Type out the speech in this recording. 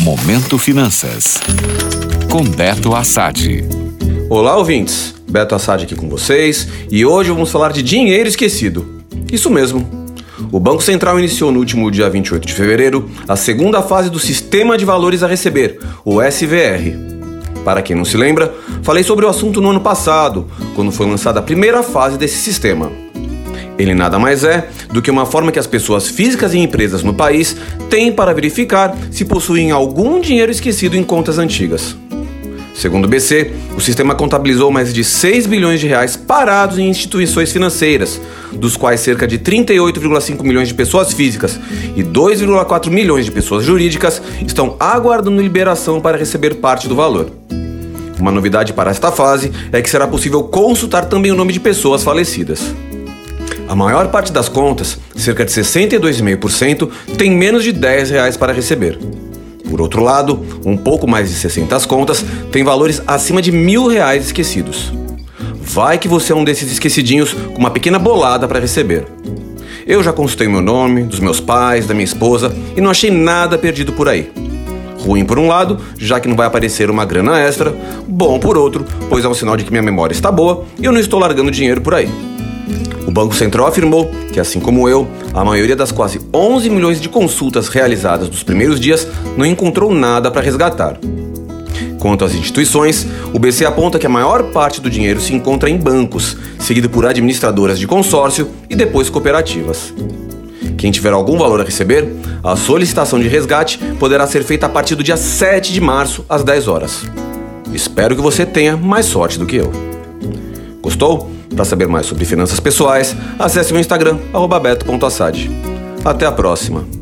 Momento Finanças. Com Beto Assad. Olá, ouvintes. Beto Assad aqui com vocês e hoje vamos falar de dinheiro esquecido. Isso mesmo. O Banco Central iniciou no último dia 28 de fevereiro a segunda fase do Sistema de Valores a Receber, o SVR. Para quem não se lembra, falei sobre o assunto no ano passado, quando foi lançada a primeira fase desse sistema. Ele nada mais é do que uma forma que as pessoas físicas e empresas no país têm para verificar se possuem algum dinheiro esquecido em contas antigas. Segundo o BC, o sistema contabilizou mais de 6 bilhões de reais parados em instituições financeiras, dos quais cerca de 38,5 milhões de pessoas físicas e 2,4 milhões de pessoas jurídicas estão aguardando liberação para receber parte do valor. Uma novidade para esta fase é que será possível consultar também o nome de pessoas falecidas. A maior parte das contas, cerca de 62,5%, tem menos de 10 reais para receber. Por outro lado, um pouco mais de 60 contas têm valores acima de mil reais esquecidos. Vai que você é um desses esquecidinhos com uma pequena bolada para receber. Eu já consultei meu nome, dos meus pais, da minha esposa e não achei nada perdido por aí. Ruim por um lado, já que não vai aparecer uma grana extra, bom por outro, pois é um sinal de que minha memória está boa e eu não estou largando dinheiro por aí. O Banco Central afirmou que, assim como eu, a maioria das quase 11 milhões de consultas realizadas nos primeiros dias não encontrou nada para resgatar. Quanto às instituições, o BC aponta que a maior parte do dinheiro se encontra em bancos, seguido por administradoras de consórcio e depois cooperativas. Quem tiver algum valor a receber, a solicitação de resgate poderá ser feita a partir do dia 7 de março, às 10 horas. Espero que você tenha mais sorte do que eu. Gostou? Para saber mais sobre finanças pessoais, acesse meu Instagram, beto.assad. Até a próxima!